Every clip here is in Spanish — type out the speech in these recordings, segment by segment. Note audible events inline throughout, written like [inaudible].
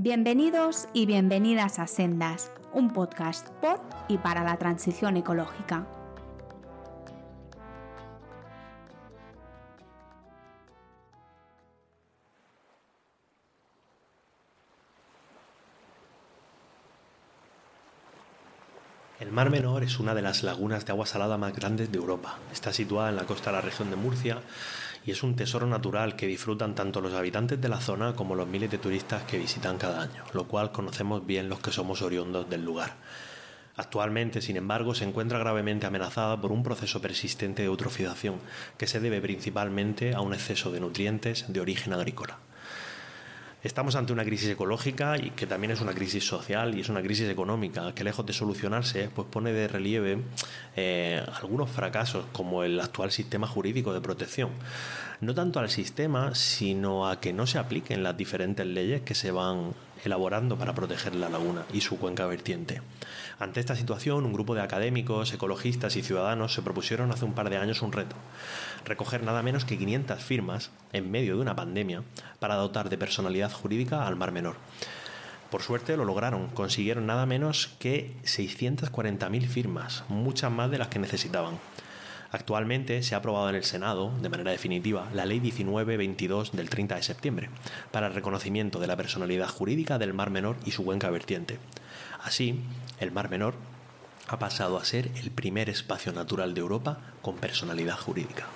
Bienvenidos y bienvenidas a Sendas, un podcast por y para la transición ecológica. El Mar Menor es una de las lagunas de agua salada más grandes de Europa. Está situada en la costa de la región de Murcia y es un tesoro natural que disfrutan tanto los habitantes de la zona como los miles de turistas que visitan cada año, lo cual conocemos bien los que somos oriundos del lugar. Actualmente, sin embargo, se encuentra gravemente amenazada por un proceso persistente de eutrofización que se debe principalmente a un exceso de nutrientes de origen agrícola. Estamos ante una crisis ecológica y que también es una crisis social y es una crisis económica que lejos de solucionarse pues pone de relieve eh, algunos fracasos como el actual sistema jurídico de protección. No tanto al sistema, sino a que no se apliquen las diferentes leyes que se van elaborando para proteger la laguna y su cuenca vertiente. Ante esta situación, un grupo de académicos, ecologistas y ciudadanos se propusieron hace un par de años un reto, recoger nada menos que 500 firmas en medio de una pandemia para dotar de personalidad jurídica al Mar Menor. Por suerte lo lograron, consiguieron nada menos que 640.000 firmas, muchas más de las que necesitaban. Actualmente se ha aprobado en el Senado, de manera definitiva, la Ley 1922 del 30 de septiembre, para el reconocimiento de la personalidad jurídica del Mar Menor y su cuenca vertiente. Así, el Mar Menor ha pasado a ser el primer espacio natural de Europa con personalidad jurídica.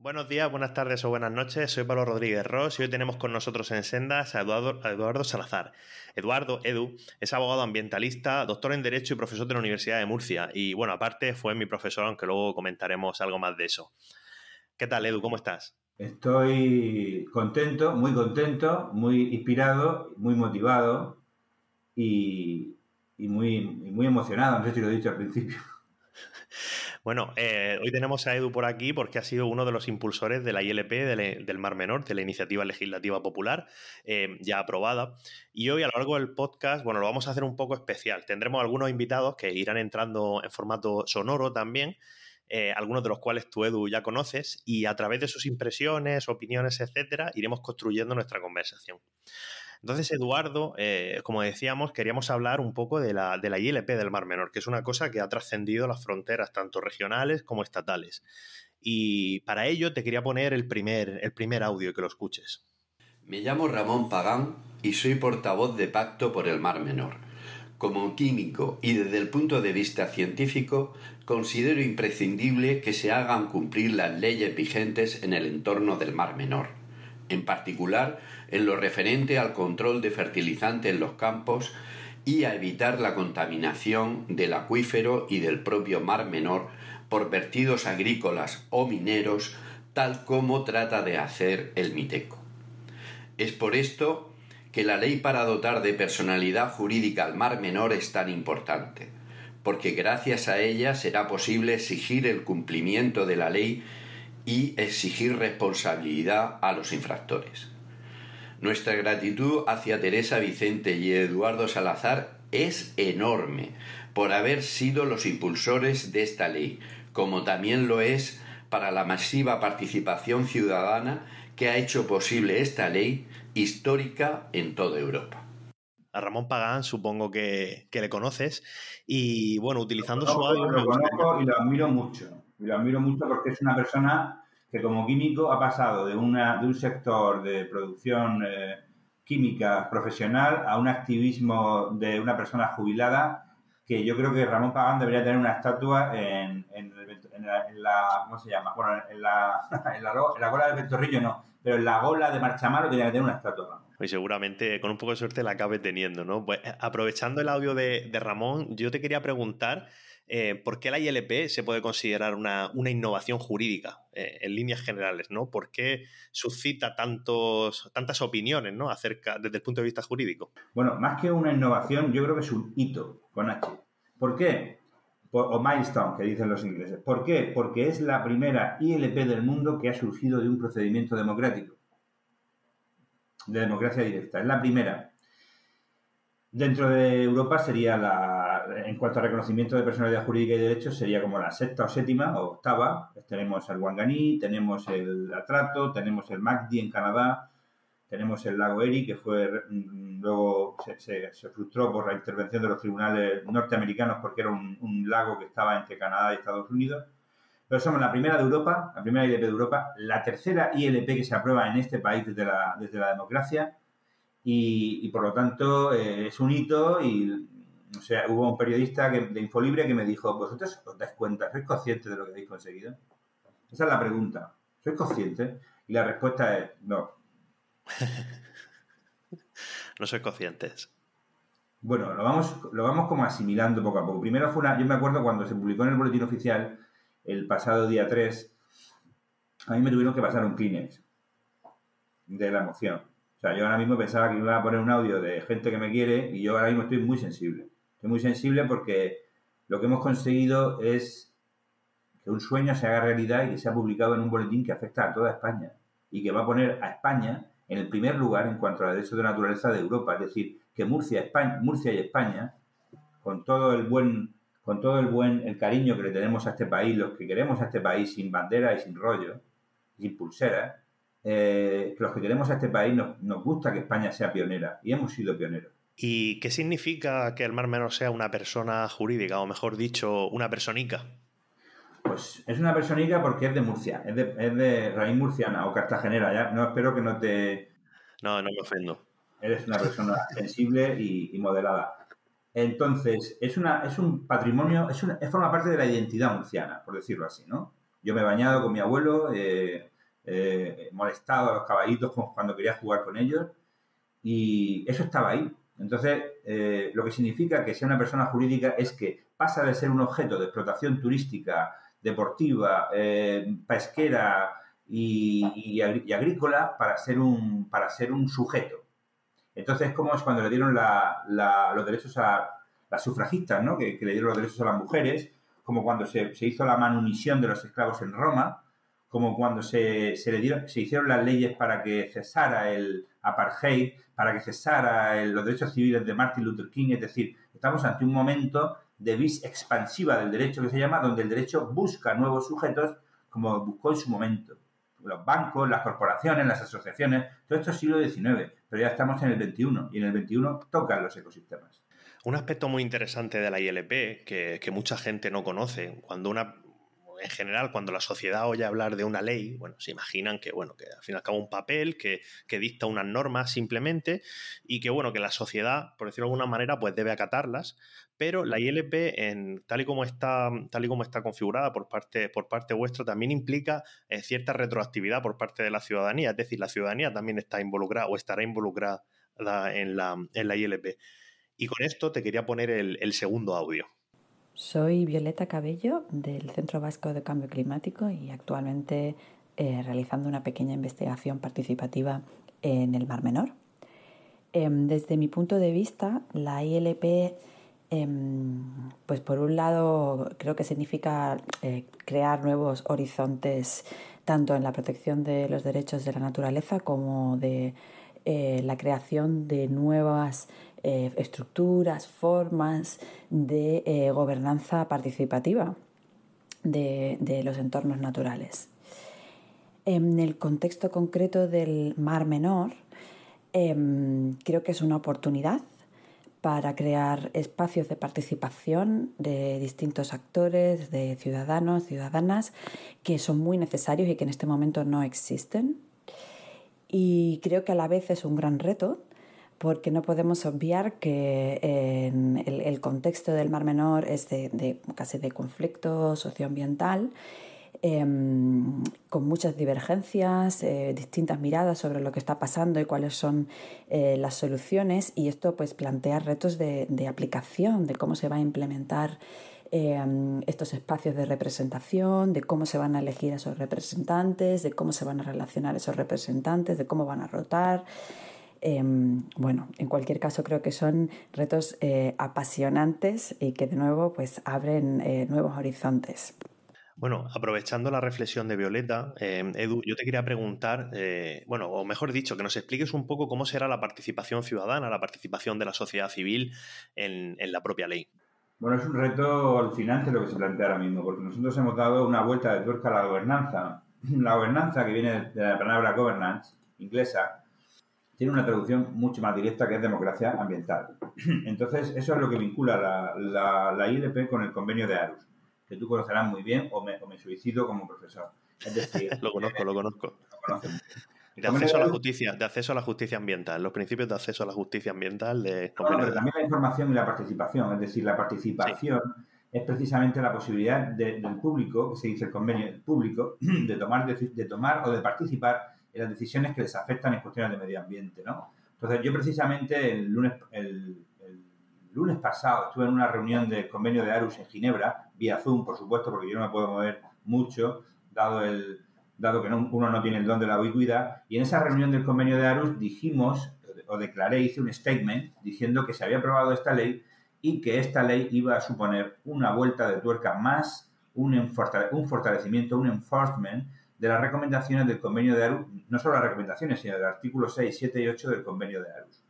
Buenos días, buenas tardes o buenas noches. Soy Pablo Rodríguez Ross y hoy tenemos con nosotros en Sendas a Eduardo, Salazar. Eduardo, Edu, es abogado ambientalista, doctor en Derecho y profesor de la Universidad de Murcia. Y bueno, aparte fue mi profesor, aunque luego comentaremos algo más de eso. ¿Qué tal, Edu? ¿Cómo estás? Estoy contento, muy contento, muy inspirado, muy motivado y, muy, muy emocionado. No sé si lo he dicho al principio. Bueno, eh, hoy tenemos a Edu por aquí porque ha sido uno de los impulsores de la ILP del Mar Menor, de la Iniciativa Legislativa Popular, eh, ya aprobada. Y hoy a lo largo del podcast, bueno, lo vamos a hacer un poco especial. Tendremos algunos invitados que irán entrando en formato sonoro también. Eh, algunos de los cuales tú, Edu, ya conoces, y a través de sus impresiones, opiniones, etcétera, iremos construyendo nuestra conversación. Entonces, Eduardo, eh, como decíamos, queríamos hablar un poco de la, de la ILP del Mar Menor, que es una cosa que ha trascendido las fronteras tanto regionales como estatales. Y para ello te quería poner el primer, el primer audio que lo escuches. Me llamo Ramón Pagán y soy portavoz de Pacto por el Mar Menor. Como químico y desde el punto de vista científico, considero imprescindible que se hagan cumplir las leyes vigentes en el entorno del Mar Menor en particular en lo referente al control de fertilizantes en los campos y a evitar la contaminación del acuífero y del propio mar menor por vertidos agrícolas o mineros, tal como trata de hacer el MITECO. Es por esto que la ley para dotar de personalidad jurídica al mar menor es tan importante, porque gracias a ella será posible exigir el cumplimiento de la ley y exigir responsabilidad a los infractores. Nuestra gratitud hacia Teresa Vicente y Eduardo Salazar es enorme por haber sido los impulsores de esta ley, como también lo es para la masiva participación ciudadana que ha hecho posible esta ley histórica en toda Europa. A Ramón Pagán supongo que, le conoces y bueno, utilizando su audio... Lo conozco y lo admiro mucho. Y lo admiro mucho porque es una persona que como químico ha pasado de, una, de un sector de producción eh, química profesional a un activismo de una persona jubilada que yo creo que Ramón Pagán debería tener una estatua en, en, la, ¿cómo se llama? Bueno, en la, [laughs] en la, gola del Ventorrillo no, pero en la gola de Marchamaro tiene que tener una estatua. Y seguramente con un poco de suerte la acabe teniendo, ¿no? Pues aprovechando el audio de, de Ramón, yo te quería preguntar eh, ¿por qué la ILP se puede considerar una, innovación jurídica eh, en líneas generales? ¿no? ¿Por qué suscita tantos, tantas opiniones ¿no? acerca desde el punto de vista jurídico? Bueno, más que una innovación, yo creo que es un hito con H. ¿Por qué? o milestone, que dicen los ingleses. ¿Por qué? Porque es la primera ILP del mundo que ha surgido de un procedimiento democrático, de democracia directa. Es la primera. Dentro de Europa sería la en cuanto a reconocimiento de personalidad jurídica y derechos, sería como la sexta o séptima o octava. Tenemos el Wanganí, tenemos el Atrato, tenemos el MACDI en Canadá, tenemos el lago Erie, que fue mm, luego se, frustró por la intervención de los tribunales norteamericanos porque era un, lago que estaba entre Canadá y Estados Unidos. Pero somos la primera de Europa, la primera ILP de Europa, la tercera ILP que se aprueba en este país desde la, desde la democracia y, por lo tanto eh, es un hito y o sea, hubo un periodista de Infolibre que me dijo, ¿vosotros os dais cuenta? ¿Sois conscientes de lo que habéis conseguido? Esa es la pregunta. ¿Sois conscientes? Y la respuesta es no. [laughs] no sois conscientes. Bueno, lo vamos, lo vamos como asimilando poco a poco. Primero fue una, yo me acuerdo cuando se publicó en el boletín oficial el pasado día 3, a mí me tuvieron que pasar un Kleenex de la emoción. O sea, yo ahora mismo pensaba que me iba a poner un audio de gente que me quiere y yo ahora mismo estoy muy sensible. Estoy muy sensible porque lo que hemos conseguido es que un sueño se haga realidad y que sea publicado en un boletín que afecta a toda España y que va a poner a España en el primer lugar en cuanto a derechos de naturaleza de Europa. Es decir, que Murcia, Murcia y España, con todo el buen, con todo el buen, el cariño que le tenemos a este país, los que queremos a este país sin bandera y sin rollo, sin pulsera, eh, los que queremos a este país nos, nos gusta que España sea pionera y hemos sido pioneros. ¿Y qué significa que el Mar Menor sea una persona jurídica, o mejor dicho, una personita? Pues es una personita porque es de Murcia, es de, es de raíz murciana o cartagenera. Ya no espero que no te. No, no me ofendo. Eres una persona [laughs] sensible y, moderada. Entonces, es, una, es un patrimonio, es, una, forma parte de la identidad murciana, por decirlo así, ¿no? Yo me he bañado con mi abuelo, eh, he molestado a los caballitos cuando quería jugar con ellos y eso estaba ahí. Entonces, eh, lo que significa que sea una persona jurídica es que pasa de ser un objeto de explotación turística, deportiva, eh, pesquera y, agrícola para ser un, para ser un sujeto. Entonces, como es cuando le dieron los derechos a las sufragistas, ¿no? que, le dieron los derechos a las mujeres, como cuando se, hizo la manumisión de los esclavos en Roma, como cuando se, le dieron, se hicieron las leyes para que cesara el apartheid, para que cesara los derechos civiles de Martin Luther King. Es decir, estamos ante un momento de vis expansiva del derecho que se llama, donde el derecho busca nuevos sujetos como buscó en su momento. Los bancos, las corporaciones, las asociaciones, todo esto es siglo XIX, pero ya estamos en el XXI y en el XXI tocan los ecosistemas. Un aspecto muy interesante de la ILP que, que mucha gente no conoce, cuando una, en general, cuando la sociedad oye hablar de una ley, bueno, se imaginan que, bueno, que al fin y al cabo un papel que, dicta unas normas simplemente y que, bueno, que la sociedad, por decirlo de alguna manera, pues debe acatarlas, pero la ILP, en, tal, y como está, tal y como está configurada por parte, por parte vuestra, también implica eh, cierta retroactividad por parte de la ciudadanía, es decir, la ciudadanía también está involucrada o estará involucrada en la, en la ILP. Y con esto te quería poner el segundo audio. Soy Violeta Cabello del Centro Vasco de Cambio Climático y actualmente eh, realizando una pequeña investigación participativa en el Mar Menor. Em, desde mi punto de vista, la ILP, em, pues por un lado, creo que significa eh, crear nuevos horizontes tanto en la protección de los derechos de la naturaleza como de eh, la creación de nuevas eh, estructuras, formas de eh, gobernanza participativa de, los entornos naturales. En el contexto concreto del Mar Menor, em, creo que es una oportunidad para crear espacios de participación de distintos actores, de ciudadanos, ciudadanas, que son muy necesarios y que en este momento no existen. Y creo que a la vez es un gran reto porque no podemos obviar que el, contexto del Mar Menor es de, casi de conflicto socioambiental, em, con muchas divergencias, eh, distintas miradas sobre lo que está pasando y cuáles son eh, las soluciones, y esto pues plantea retos de, aplicación, de cómo se va a implementar em, estos espacios de representación, de cómo se van a elegir esos representantes, de cómo se van a relacionar esos representantes, de cómo van a rotar. Em, bueno, en cualquier caso creo que son retos eh, apasionantes y que de nuevo pues abren eh, nuevos horizontes. Bueno, aprovechando la reflexión de Violeta, em, Edu, yo te quería preguntar, eh, bueno, o mejor dicho, que nos expliques un poco cómo será la participación ciudadana, la participación de la sociedad civil en, la propia ley. Bueno, es un reto alucinante lo que se plantea ahora mismo, porque nosotros hemos dado una vuelta de tuerca a la gobernanza. [clears throat] La gobernanza, que viene de la palabra governance inglesa, tiene una traducción mucho más directa que es democracia ambiental. [clears throat] Entonces, eso es lo que vincula la, la, ILP con el convenio de ARUS, que tú conocerás muy bien o me, o me suicido como profesor. Es decir, [laughs] lo conozco, lo conozco. De acceso, a la justicia, de acceso a la justicia ambiental, los principios de acceso a la justicia ambiental de... pero también la información y la participación, es decir, la participación es precisamente la posibilidad del público, que se dice el convenio del público, [clears throat] de tomar, de, tomar o de participar en las decisiones que les afectan en cuestiones de medio ambiente, ¿no? Entonces, yo precisamente el lunes, el, lunes pasado estuve en una reunión del convenio de Arus en Ginebra, vía Zoom, por supuesto, porque yo no me puedo mover mucho, dado el, dado que uno no tiene el don de la ubicuidad. Y en esa reunión del convenio de Arus dijimos, o declaré, hice un statement diciendo que se había aprobado esta ley y que esta ley iba a suponer una vuelta de tuerca más, un, fortalecimiento, un enforcement de las recomendaciones del convenio de Arus, no solo las recomendaciones, sino del artículo 6, 7 y 8 del convenio de Arus.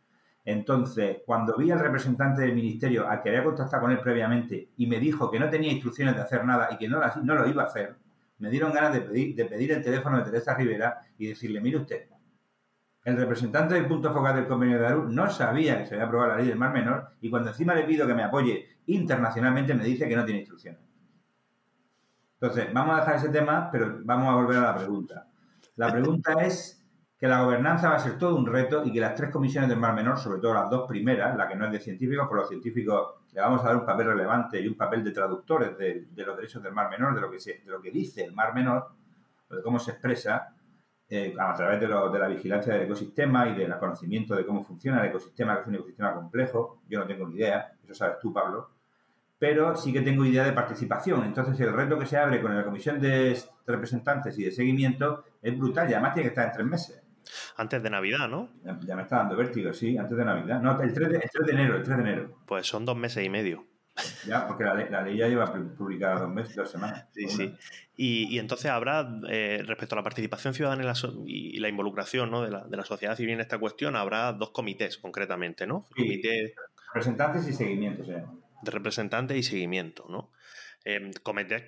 Entonces, cuando vi al representante del ministerio, al que había contactado con él previamente, y me dijo que no tenía instrucciones de hacer nada y que no lo iba a hacer, me dieron ganas de pedir, el teléfono de Teresa Rivera y decirle, mire usted, el representante del punto focal del convenio de Arus no sabía que se había aprobado la ley del Mar Menor y cuando encima le pido que me apoye internacionalmente me dice que no tiene instrucciones. Entonces, vamos a dejar ese tema, pero vamos a volver a la pregunta. La pregunta es que la gobernanza va a ser todo un reto y que las tres comisiones del Mar Menor, sobre todo las dos primeras, la que no es de científicos, por los científicos le vamos a dar un papel relevante y un papel de traductores de, los derechos del Mar Menor, de lo que, lo dice el Mar Menor, de cómo se expresa eh, a través de, de, la vigilancia del ecosistema y del conocimiento de cómo funciona el ecosistema, que es un ecosistema complejo. Yo no tengo ni idea, eso sabes tú, Pablo pero sí que tengo idea de participación. Entonces, el reto que se abre con la comisión de representantes y de seguimiento es brutal y además tiene que estar en tres meses. Antes de Navidad, ¿no? Ya, me está dando vértigo, sí, antes de Navidad. No, el 3 de, enero, el 3 de enero. Pues son dos meses y medio. Ya, porque la ley, ya lleva publicada dos meses, dos semanas. Sí, sí. Y, entonces habrá, eh, respecto a la participación ciudadana y la, involucración ¿no? de, la, de, la, sociedad civil en esta cuestión, habrá dos comités concretamente, ¿no? Sí, Representantes y seguimiento, se De representantes y seguimiento, ¿no? Em,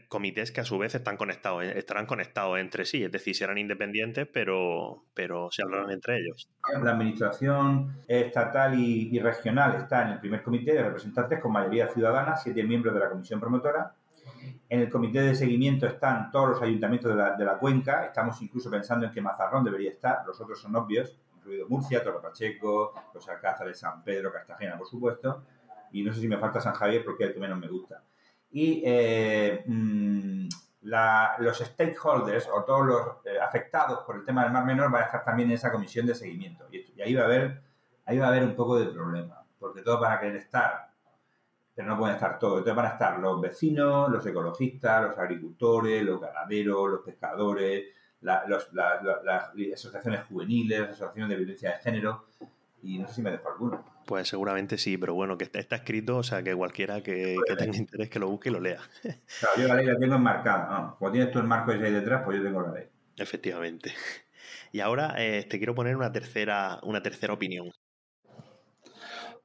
comités, que a su vez están conectados, eh, estarán conectados entre sí, es decir, serán independientes, pero, pero se hablarán entre ellos. La administración estatal y, regional está en el primer comité de representantes con mayoría ciudadana, siete miembros de la comisión promotora. En el comité de seguimiento están todos los ayuntamientos de la, de la cuenca, estamos incluso pensando en que Mazarrón debería estar, los otros son obvios, incluido Murcia, Torre Pacheco, los Alcázares, San Pedro, Cartagena, por supuesto, y no sé si me falta San Javier porque es el que menos me gusta y eh, mm, los stakeholders o todos los eh, afectados por el tema del Mar Menor van a estar también en esa comisión de seguimiento. Y, ahí, va a haber, ahí va a haber un poco de problema, porque todos van a querer estar, pero no pueden estar todos. Entonces van a estar los vecinos, los ecologistas, los agricultores, los ganaderos, los pescadores, las asociaciones juveniles, las asociaciones de violencia de género, y no sé si me dejo alguno. Pues seguramente sí, pero bueno, que está, escrito, o sea, que cualquiera que, tenga interés que lo busque y lo lea. Claro, yo la ley la tengo enmarcada. Cuando tienes tú el marco ese ahí detrás, pues yo tengo la ley. Efectivamente. Y ahora eh, te quiero poner una tercera, una tercera opinión.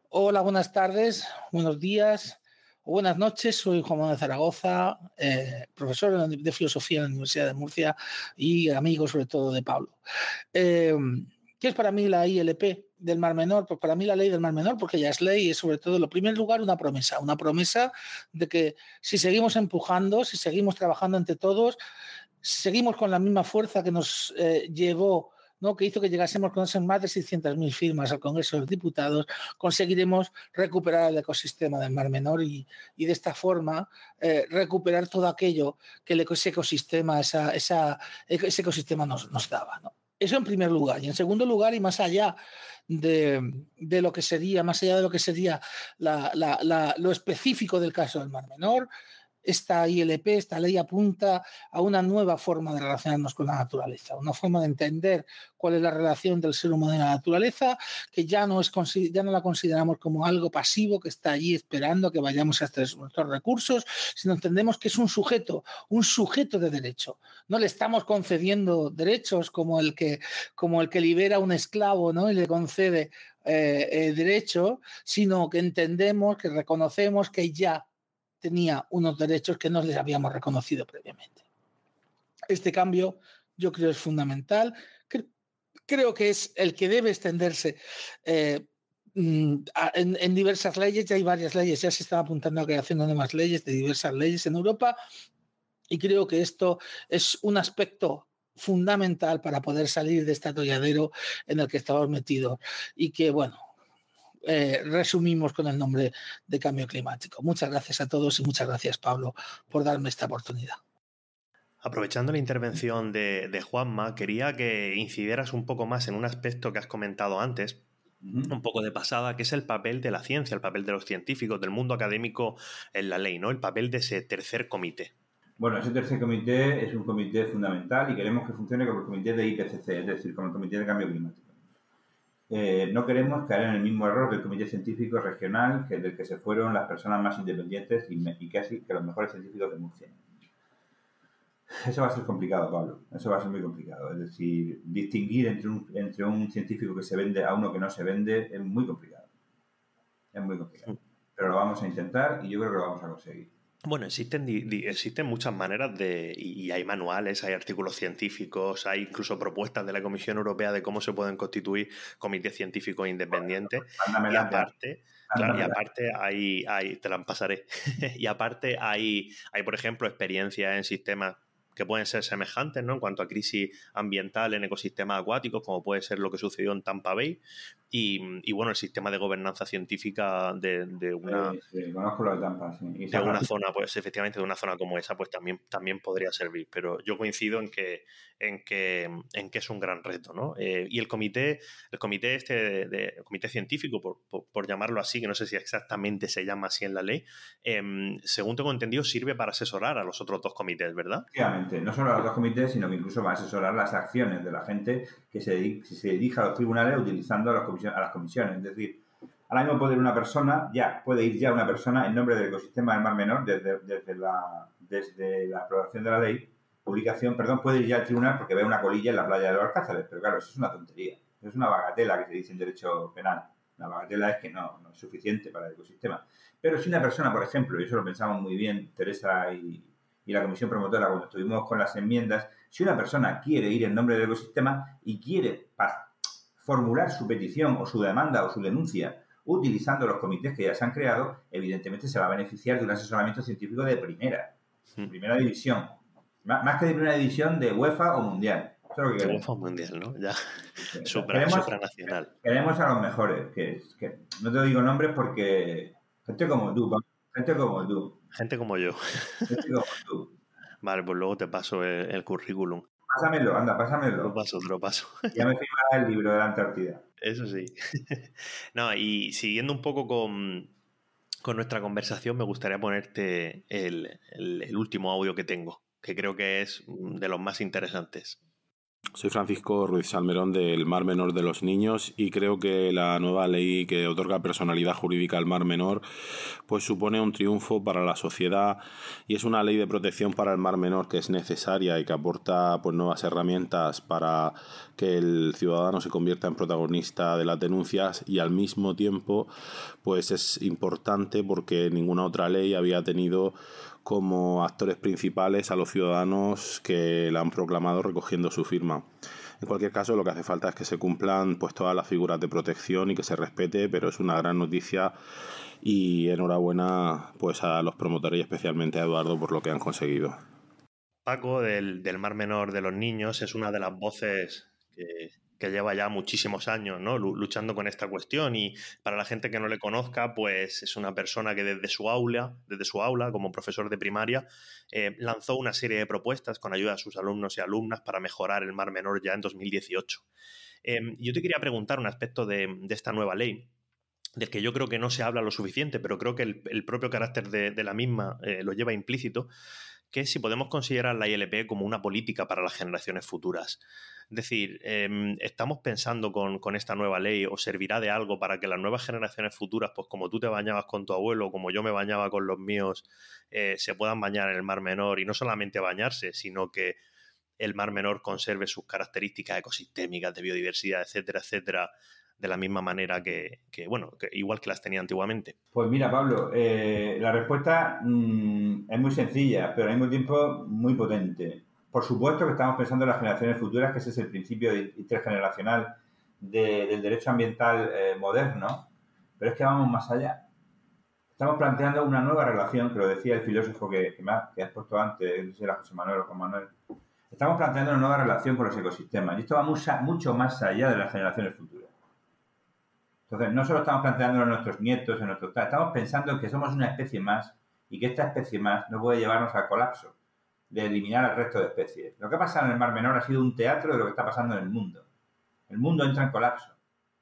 Hola, buenas tardes, buenos días o buenas noches. Soy Juan Manuel Zaragoza, eh, profesor de filosofía en la Universidad de Murcia y amigo sobre todo de Pablo. Eh, ¿Qué es para mí la ILP? Del Mar Menor? Pues para mí la ley del Mar Menor, porque ya es ley, es sobre todo, en primer lugar, una promesa, una promesa de que si seguimos empujando, si seguimos trabajando entre todos, seguimos con la misma fuerza que nos eh, llevó ¿no? que hizo que llegásemos con esas más de 600.000 firmas al Congreso de los Diputados, conseguiremos recuperar el ecosistema del Mar Menor y, de esta forma eh, recuperar todo aquello que ese ecosistema, esa, ese ecosistema nos, daba. Eso en primer lugar. Y en segundo lugar, y más allá de, lo que sería, más allá de lo que sería lo específico del caso del Mar Menor, esta ILP, esta ley apunta a una nueva forma de relacionarnos con la naturaleza, una forma de entender cuál es la relación del ser humano y la naturaleza, que ya no, es, ya no la consideramos como algo pasivo que está allí esperando que vayamos a extraer nuestros recursos, sino entendemos que es un sujeto, un sujeto de derecho. No le estamos concediendo derechos como el que, como el que libera a un esclavo ¿no? y le concede eh, eh, derecho, sino que entendemos, que reconocemos que ya tenía unos derechos que no les habíamos reconocido previamente. Este cambio yo creo es fundamental. Creo que es el que debe extenderse eh, mm, en, diversas leyes. Ya hay varias leyes, ya se está apuntando a creación de nuevas leyes, de diversas leyes en Europa. Y creo que esto es un aspecto fundamental para poder salir de este atolladero en el que estamos metidos y que, bueno, eh, resumimos con el nombre de cambio climático. Muchas gracias a todos y muchas gracias, Pablo, por darme esta oportunidad. Aprovechando la intervención de, Juanma, quería que incidieras un poco más en un aspecto que has comentado antes, un poco de pasada, que es el papel de la ciencia, el papel de los científicos, del mundo académico en la ley, ¿no? El papel de ese tercer comité. Bueno, ese tercer comité es un comité fundamental y queremos que funcione como el comité de IPCC, es decir, como el comité de cambio climático. Eh, no queremos caer en el mismo error del comité científico regional que del que se fueron las personas más independientes y, y casi que los mejores científicos de Murcia. Eso va a ser complicado, Pablo. Eso va a ser muy complicado. Es decir, distinguir entre un, entre un científico que se vende a uno que no se vende es muy complicado. Es muy complicado. Pero lo vamos a intentar y yo creo que lo vamos a conseguir. Bueno, existen, existen muchas maneras de, y hay manuales, hay artículos científicos, hay incluso propuestas de la Comisión Europea de cómo se pueden constituir comités científicos independientes. y aparte, y aparte hay, hay, te la pasaré. [laughs] y aparte hay, hay, por ejemplo, experiencias en sistemas que pueden ser semejantes ¿no? en cuanto a crisis ambiental en ecosistemas acuáticos, como puede ser lo que sucedió en Tampa Bay, y, bueno, el sistema de gobernanza científica de, una... de Tampa, De una zona, pues efectivamente, de una zona como esa, pues también, también podría servir, pero yo coincido en que, en que, en que es un gran reto, ¿no? Eh, y el comité, el comité este, de, comité científico, por, por, llamarlo así, que no sé si exactamente se llama así en la ley, em, según tengo entendido, sirve para asesorar a los otros dos comités, ¿verdad? No solo a los comités, sino que incluso va a asesorar las acciones de la gente que se, se dirija a los tribunales utilizando a, a las comisiones. Es decir, ahora mismo puede ir una persona, ya, puede ir ya una persona en nombre del ecosistema del Mar Menor desde, desde, la, desde la aprobación de la ley, publicación, perdón, puede ir ya al tribunal porque ve una colilla en la playa de los Alcázares. Pero claro, eso es una tontería. Eso es una bagatela que se dice en derecho penal. La bagatela es que no, no es suficiente para el ecosistema. Pero si una persona, por ejemplo, y eso lo pensamos muy bien Teresa y, y la comisión promotora cuando estuvimos con las enmiendas, si una persona quiere ir en nombre del ecosistema y quiere formular su petición o su demanda o su denuncia utilizando los comités que ya se han creado, evidentemente se va a beneficiar de un asesoramiento científico de primera, primera división. Más que de primera división de UEFA o mundial. de UEFA o mundial, ¿no? Ya. [laughs] supranacional. Queremos a los mejores, que, que no te digo nombres porque gente como tú, gente como tú. Gente como yo. Gente como tú. [laughs] Vale, pues luego te paso el, currículum. Pásamelo, anda, pásamelo. Lo paso, te lo paso. [laughs] Ya me firmará el libro de la Antártida. Eso sí. [laughs] no, y siguiendo un poco con, con nuestra conversación, me gustaría ponerte el, el último audio que tengo, que creo que es de los más interesantes. Soy Francisco Ruiz Salmerón del Mar Menor de los Niños y creo que la nueva ley que otorga personalidad jurídica al Mar Menor pues supone un triunfo para la sociedad y es una ley de protección para el Mar Menor que es necesaria y que aporta pues nuevas herramientas para que el ciudadano se convierta en protagonista de las denuncias y al mismo tiempo pues es importante porque ninguna otra ley había tenido como actores principales a los ciudadanos que la han proclamado recogiendo su firma. En cualquier caso, lo que hace falta es que se cumplan pues todas las figuras de protección y que se respete, pero es una gran noticia y enhorabuena pues a los promotores y especialmente a Eduardo por lo que han conseguido. Paco del, del Mar Menor de los Niños es una de las voces que, que lleva ya muchísimos años ¿no? luchando con esta cuestión y para la gente que no le conozca, pues es una persona que desde su aula, desde su aula como profesor de primaria, eh, lanzó una serie de propuestas con ayuda de sus alumnos y alumnas para mejorar el Mar Menor ya en 2018. Em, yo te quería preguntar un aspecto de, esta nueva ley del que yo creo que no se habla lo suficiente, pero creo que el, propio carácter de, la misma eh, lo lleva implícito, que es si podemos considerar la ILP como una política para las generaciones futuras. Es decir, em, estamos pensando con, esta nueva ley o servirá de algo para que las nuevas generaciones futuras, pues como tú te bañabas con tu abuelo, como yo me bañaba con los míos, eh, se puedan bañar en el Mar Menor y no solamente bañarse, sino que el Mar Menor conserve sus características ecosistémicas de biodiversidad, etcétera, etcétera, de la misma manera que, bueno, igual que las tenía antiguamente? Pues mira, Pablo, eh, la respuesta mm, es muy sencilla, pero al mismo tiempo muy potente. Por supuesto que estamos pensando en las generaciones futuras, que ese es el principio intergeneracional del derecho ambiental eh, moderno, pero es que vamos más allá. Estamos planteando una nueva relación, que lo decía el filósofo que, has puesto antes, era José Manuel o Juan Manuel. Estamos planteando una nueva relación con los ecosistemas y esto va mucho más allá de las generaciones futuras. Entonces, no solo estamos planteando a nuestros nietos, en nuestros estamos pensando que somos una especie más y que esta especie más no puede llevarnos al colapso de eliminar al resto de especies. Lo que ha pasado en el Mar Menor ha sido un teatro de lo que está pasando en el mundo. El mundo entra en colapso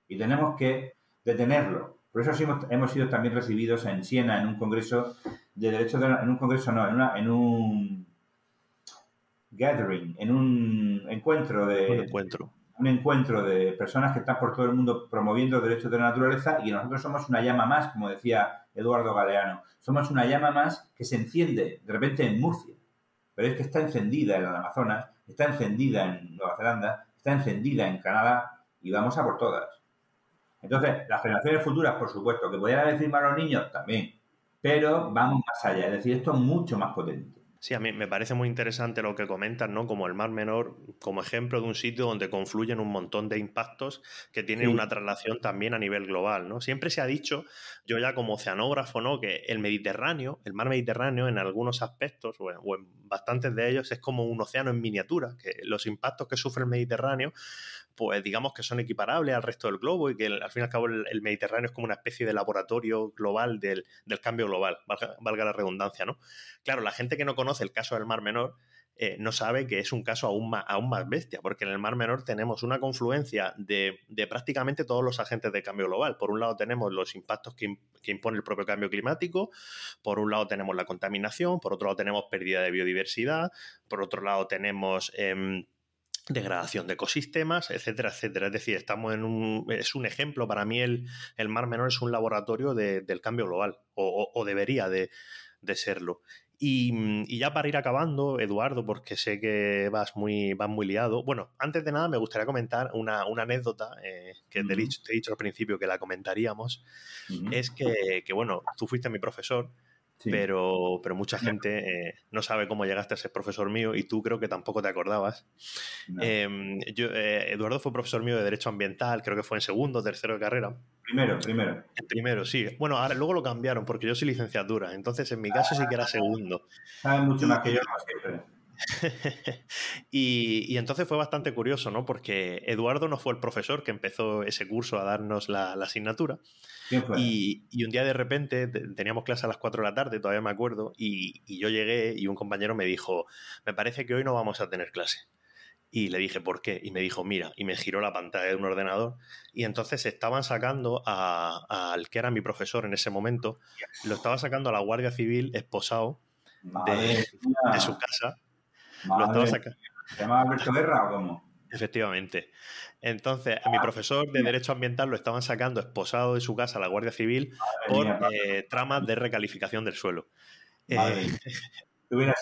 y tenemos que detenerlo. Por eso hemos, sido también recibidos en Siena en un congreso de derechos de, en un congreso no, en, una, en un gathering, en un encuentro de un encuentro. Un encuentro de personas que están por todo el mundo promoviendo derechos de la naturaleza y nosotros somos una llama más, como decía Eduardo Galeano, somos una llama más que se enciende de repente en Murcia, pero es que está encendida en el Amazonas, está encendida en Nueva Zelanda, está encendida en Canadá y vamos a por todas. Entonces, las generaciones futuras, por supuesto, que podrían haber firmado a los niños, también. Pero vamos más allá, es decir, esto es mucho más potente. Sí, a mí me parece muy interesante lo que comentas, ¿no? Como el Mar Menor, como ejemplo de un sitio donde confluyen un montón de impactos que tienen una traslación también a nivel global, ¿no? Siempre se ha dicho, yo ya como oceanógrafo, ¿no? Que el Mediterráneo, el mar Mediterráneo, en algunos aspectos, o en bastantes de ellos, es como un océano en miniatura, que los impactos que sufre el Mediterráneo pues digamos que son equiparables al resto del globo y que al fin y al cabo el, Mediterráneo es como una especie de laboratorio global del, cambio global, valga, la redundancia, ¿no? Claro, la gente que no conoce el caso del Mar Menor eh, no sabe que es un caso aún más, aún más bestia, porque en el Mar Menor tenemos una confluencia de, prácticamente todos los agentes de cambio global. Por un lado tenemos los impactos que, impone el propio cambio climático, por un lado tenemos la contaminación, por otro lado tenemos pérdida de biodiversidad, por otro lado tenemos... Em, degradación de ecosistemas, etcétera, etcétera. Es decir, estamos en un, es un ejemplo, para mí el, el Mar Menor es un laboratorio del cambio global, o, debería de, serlo. Y, ya para ir acabando, Eduardo, porque sé que vas muy, vas muy liado. Bueno, antes de nada me gustaría comentar una, anécdota eh, que te, he dicho, al principio que la comentaríamos. Es que, que, bueno, tú fuiste mi profesor pero, pero mucha gente eh, no sabe cómo llegaste a ser profesor mío y tú creo que tampoco te acordabas. Em, yo, eh, Eduardo fue profesor mío de Derecho Ambiental, creo que fue en segundo o tercero de carrera. Primero, primero. En primero, sí. Bueno, ahora luego lo cambiaron porque yo soy licenciatura, entonces en mi caso sí que era segundo. Sabes mucho más que yo, siempre. [laughs] y, entonces fue bastante curioso, ¿no? Porque Eduardo no fue el profesor que empezó ese curso a darnos la, asignatura. Y, un día de repente teníamos clase a las 4 de la tarde, todavía me acuerdo, y, yo llegué y un compañero me dijo, me parece que hoy no vamos a tener clase. Y le dije, ¿por qué? Y me dijo, mira, y me giró la pantalla de un ordenador. Y entonces estaban sacando al que era mi profesor en ese momento, lo estaba sacando a la Guardia Civil esposado de, su casa ¿Se llama Alberto Guerra o cómo? Efectivamente. Entonces, a mi profesor de Derecho Ambiental lo estaban sacando esposado de su casa a la Guardia Civil por eh, tramas de recalificación del suelo. Eh, [laughs] hubiera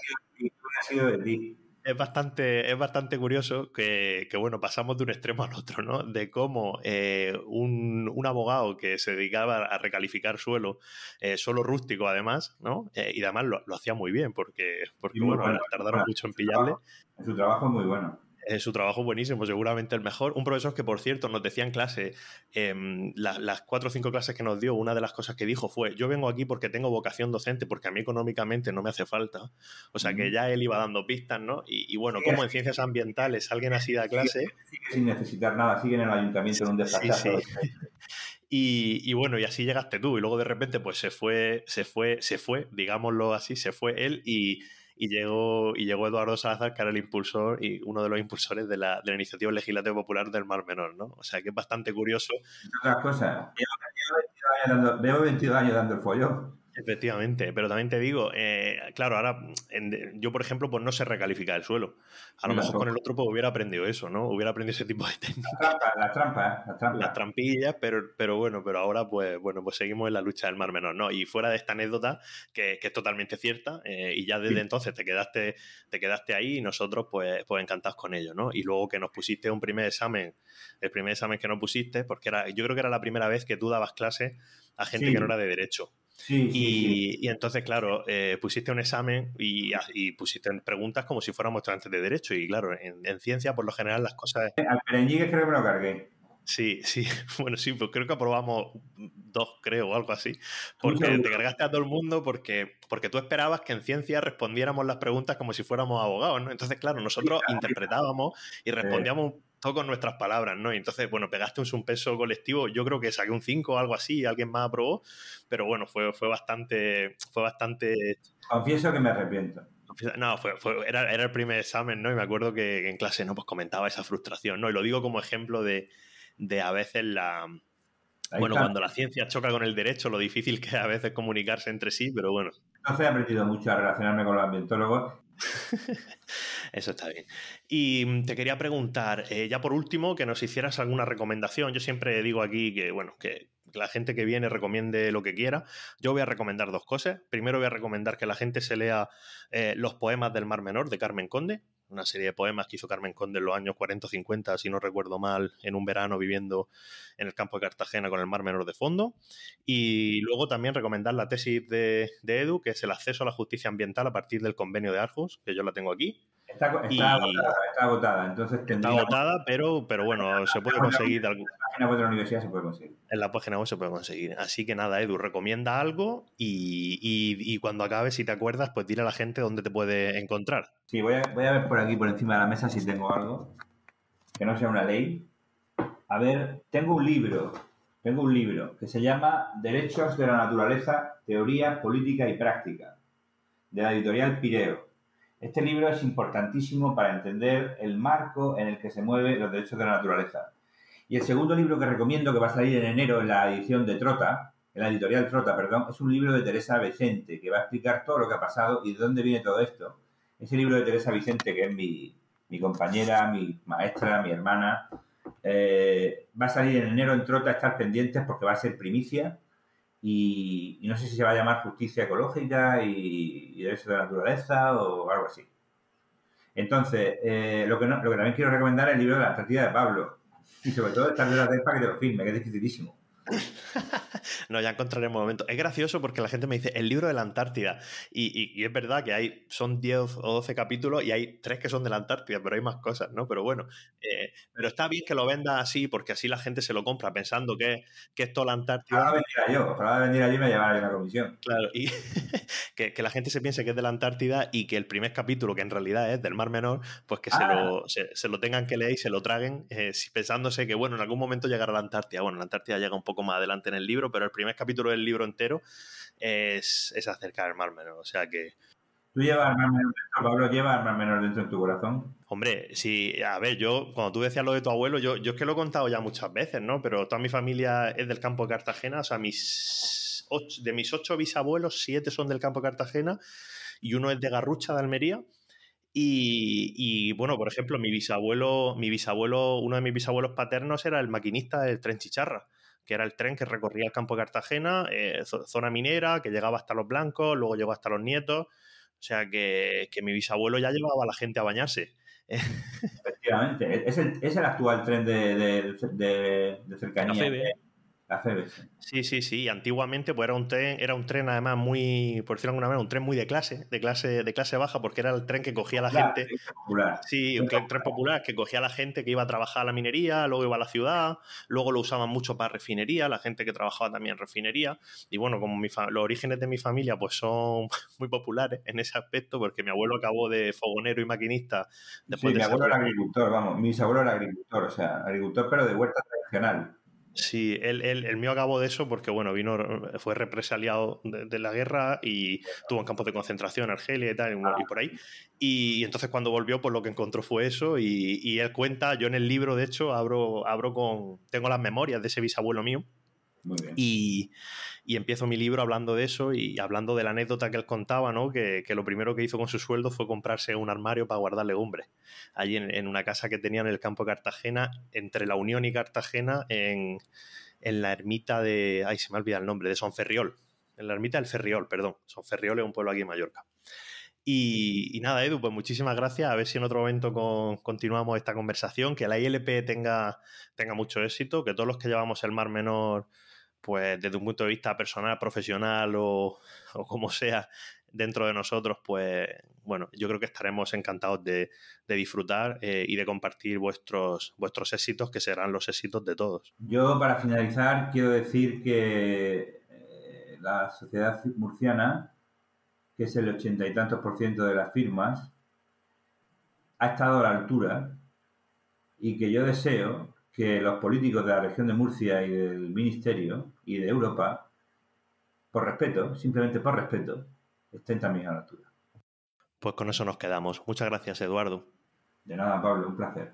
sido de ti es bastante, es bastante curioso que, bueno, pasamos de un extremo al otro, ¿no? De cómo eh, un, abogado que se dedicaba a recalificar suelo, eh, suelo rústico además, ¿no? Eh, y además lo, hacía muy bien, porque, porque bueno, tardaron mucho en pillarle. Su trabajo es muy bueno su trabajo buenísimo, seguramente el mejor. Un profesor que, por cierto, nos decía en clase, em, las cuatro o cinco clases que nos dio, una de las cosas que dijo fue, yo vengo aquí porque tengo vocación docente, porque a mí económicamente no me hace falta. O sea, que ya él iba dando pistas, ¿no? Y, bueno, como en ciencias ambientales alguien así da clase... Sigue, sin necesitar nada, sigue en el ayuntamiento en un despachazo. [laughs] Y, y, bueno, y así llegaste tú. Y luego de repente, pues se fue, se fue, se fue, digámoslo así, se fue él y y llegó, y llegó Eduardo Salazar, que era el impulsor y uno de los impulsores de la, de la iniciativa legislativa popular del Mar Menor, ¿no? O sea que es bastante curioso. Otras cosas, llevo 22 años dando, 22 años dando el follón. Efectivamente, pero también te digo, eh, claro, ahora yo, por ejemplo, pues no sé recalificar el suelo. A lo mejor con el otro pues hubiera aprendido eso, ¿no? Hubiera aprendido ese tipo de técnicas. Las trampas, las trampas. Las trampillas, pero, pero bueno, pero ahora pues bueno, pues seguimos en la lucha del Mar Menor, ¿no? Y fuera de esta anécdota, que, es totalmente cierta, eh, y ya desde entonces te quedaste, te quedaste ahí y nosotros pues, pues encantados con ello, ¿no? Y luego que nos pusiste un primer examen, el primer examen que no pusiste, porque era, yo creo que era la primera vez que tú dabas clase a gente que no era de derecho y, entonces, claro, eh, pusiste un examen y, pusiste preguntas como si fuéramos estudiantes de Derecho. Y claro, en, ciencia, por lo general, las cosas. Al pereñique creo que me lo cargué. Sí, [laughs] sí, bueno, sí, pues creo que aprobamos dos, creo, o algo así. Porque te cargaste a todo el mundo porque, porque tú esperabas que en ciencia respondiéramos las preguntas como si fuéramos abogados, ¿no? Entonces, claro, nosotros interpretábamos y respondíamos todo con nuestras palabras, ¿no? Y entonces, bueno, pegaste un, peso colectivo, yo creo que saqué un 5 o algo así, alguien más aprobó, pero bueno, fue, fue bastante, fue bastante... Confieso que me arrepiento. No, fue, era, era, el primer examen, ¿no? Y me acuerdo que en clase, ¿no? Pues comentaba esa frustración, ¿no? Y lo digo como ejemplo de, de a veces la... bueno, cuando la ciencia choca con el derecho, lo difícil que es a veces comunicarse entre sí, pero bueno. No he aprendido mucho a relacionarme con los ambientólogos. [laughs] Eso está bien. Y mm, te quería preguntar, eh, ya por último, que nos hicieras alguna recomendación. Yo siempre digo aquí que, bueno, que la gente que viene recomiende lo que quiera. Yo voy a recomendar dos cosas. Primero voy a recomendar que la gente se lea eh, los poemas del Mar Menor de Carmen Conde una serie de poemas que hizo Carmen Conde en los años 40 o 50, si no recuerdo mal, en un verano viviendo en el campo de Cartagena con el mar menor de fondo. Y luego también recomendar la tesis de, Edu, que es el acceso a la justicia ambiental a partir del convenio de Arjus, que yo la tengo aquí. Está, agotada, está agotada, entonces Está agotada, pero, pero bueno, se puede conseguir. En la página web de la universidad se puede conseguir. En la página web se puede conseguir. Así que nada, Edu, recomienda algo y, y, cuando acabes, si te acuerdas, pues dile a la gente dónde te puede encontrar. Sí, voy a, voy a ver por aquí, por encima de la mesa, si tengo algo que no sea una ley. A ver, tengo un libro, tengo un libro que se llama Derechos de la Naturaleza, Teoría, Política y Práctica, de la editorial Pireo. Este libro es importantísimo para entender el marco en el que se mueven los derechos de la naturaleza. Y el segundo libro que recomiendo, que va a salir en enero en la edición de Trota, en la editorial Trota, perdón, es un libro de Teresa Vicente, que va a explicar todo lo que ha pasado y de dónde viene todo esto ese libro de Teresa Vicente, que es mi, compañera, mi maestra, mi hermana, eh, va a salir en enero en Trota, estar pendientes porque va a ser primicia y, no sé si se va a llamar Justicia Ecológica y, y Derecho de la Naturaleza o algo así. Entonces, eh, lo, que lo que también quiero recomendar es el libro de la Antártida de Pablo y sobre todo estar de la para que te lo firme, que es dificilísimo. [laughs] no, ya encontraremos un momento. Es gracioso porque la gente me dice el libro de la Antártida. Y, es verdad que hay, son 10 o 12 capítulos y hay tres que son de la Antártida, pero hay más cosas, ¿no? Pero bueno, eh, pero está bien que lo venda así porque así la gente se lo compra pensando que, que es toda la Antártida. Para venir a yo, venir allí me llevará a la comisión. Claro, y [laughs] que, la gente se piense que es de la Antártida y que el primer capítulo, que en realidad es del Mar Menor, pues que se, lo, se, lo tengan que leer y se lo traguen eh, pensándose que, bueno, en algún momento llegará a la Antártida. Bueno, la Antártida llega un poco más adelante en el libro, pero el primer capítulo del libro entero es, es acerca del Mar Menor. O sea que. ¿Tú llevas al Mar Menor dentro, Pablo? ¿Llevas al Mar Menor dentro de tu corazón? Hombre, sí, a ver, yo, cuando tú decías lo de tu abuelo, yo, yo es que lo he contado ya muchas veces, ¿no? Pero toda mi familia es del campo de Cartagena, o sea, mis de mis ocho bisabuelos, siete son del campo de Cartagena y uno es de Garrucha, de Almería. Y, bueno, por ejemplo, mi bisabuelo, mi bisabuelo, uno de mis bisabuelos paternos era el maquinista del tren Chicharra que era el tren que recorría el campo de Cartagena, eh, zona minera, que llegaba hasta los blancos, luego llegó hasta los nietos. O sea que, mi bisabuelo ya llevaba a la gente a bañarse. Efectivamente, es el, es el actual tren de, de, cercanía. La Sí, sí, sí. Antiguamente pues era un tren, era un tren además muy, por decirlo de alguna manera, un tren muy de clase, de clase, de clase baja, porque era el tren que cogía a la gente. Popular. Sí, un tren, popular que cogía a la gente que iba a trabajar a la minería, luego iba a la ciudad, luego lo usaban mucho para refinería, la gente que trabajaba también en refinería. Y bueno, como los orígenes de mi familia pues son [laughs] muy populares en ese aspecto, porque mi abuelo acabó de fogonero y maquinista después sí, mi abuelo era agricultor, vamos, mi abuelo era agricultor, o sea, agricultor pero de huerta tradicional. Sí, el, el, mío acabó de eso porque, bueno, vino, fue represaliado de, la guerra y tuvo en campos de concentración, Argelia y tal, y, por ahí. Y, entonces cuando volvió, pues lo que encontró fue eso y, y, él cuenta, yo en el libro, de hecho, abro, abro con, tengo las memorias de ese bisabuelo mío Muy bien. Y, empiezo mi libro hablando de eso y hablando de la anécdota que él contaba, ¿no? Que, lo primero que hizo con su sueldo fue comprarse un armario para guardar legumbres. Allí en, una casa que tenía en el campo de Cartagena, entre la Unión y Cartagena, en, en la ermita de. Ay, se me olvida el nombre, de Sonferriol. En la ermita del Ferriol, perdón. Sonferriol es un pueblo aquí en Mallorca. Y, nada, Edu, pues muchísimas gracias. A ver si en otro momento con, continuamos esta conversación, que la ILP tenga, tenga mucho éxito, que todos los que llevamos el Mar Menor, pues desde un punto de vista personal, profesional o, o como sea, dentro de nosotros, pues bueno, yo creo que estaremos encantados de, de disfrutar eh, y de compartir vuestros, vuestros éxitos, que serán los éxitos de todos. Yo, para finalizar, quiero decir que eh, la sociedad murciana que es el ochenta y tantos por ciento de las firmas, ha estado a la altura y que yo deseo que los políticos de la región de Murcia y del Ministerio y de Europa, por respeto, simplemente por respeto, estén también a la altura. Pues con eso nos quedamos. Muchas gracias, Eduardo. De nada, Pablo, un placer.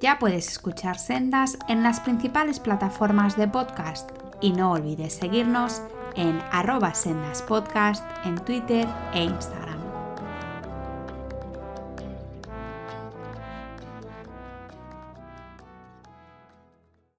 Ya puedes escuchar Sendas en las principales plataformas de podcast y no olvides seguirnos en arroba sendaspodcast en Twitter e Instagram.